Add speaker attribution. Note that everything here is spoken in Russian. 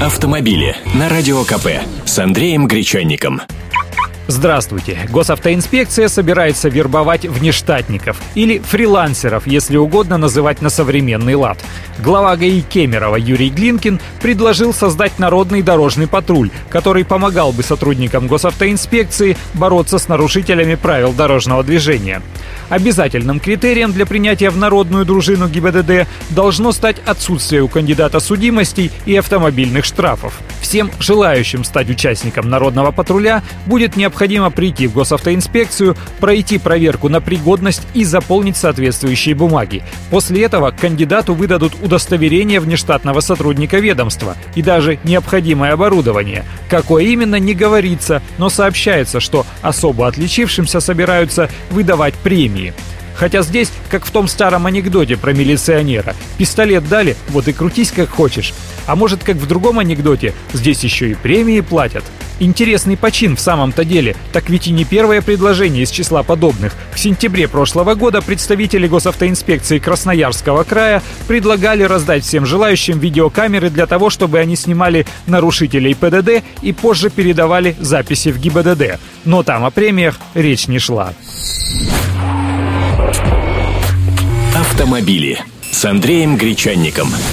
Speaker 1: Автомобили на Радио КП с Андреем Гречанником.
Speaker 2: Здравствуйте. Госавтоинспекция собирается вербовать внештатников или фрилансеров, если угодно называть на современный лад. Глава ГАИ Кемерово Юрий Глинкин предложил создать народный дорожный патруль, который помогал бы сотрудникам госавтоинспекции бороться с нарушителями правил дорожного движения. Обязательным критерием для принятия в народную дружину ГИБДД должно стать отсутствие у кандидата судимостей и автомобильных штрафов. Всем желающим стать участником народного патруля будет необходимо прийти в госавтоинспекцию, пройти проверку на пригодность и заполнить соответствующие бумаги. После этого кандидату выдадут удостоверение внештатного сотрудника ведомства и даже необходимое оборудование. Какое именно, не говорится, но сообщается, что особо отличившимся собираются выдавать премии. Хотя здесь, как в том старом анекдоте про милиционера. Пистолет дали, вот и крутись как хочешь. А может, как в другом анекдоте, здесь еще и премии платят. Интересный почин в самом-то деле, так ведь и не первое предложение из числа подобных. В сентябре прошлого года представители госавтоинспекции Красноярского края предлагали раздать всем желающим видеокамеры для того, чтобы они снимали нарушителей ПДД и позже передавали записи в ГИБДД. Но там о премиях речь не шла.
Speaker 1: Автомобили с Андреем Гречанником.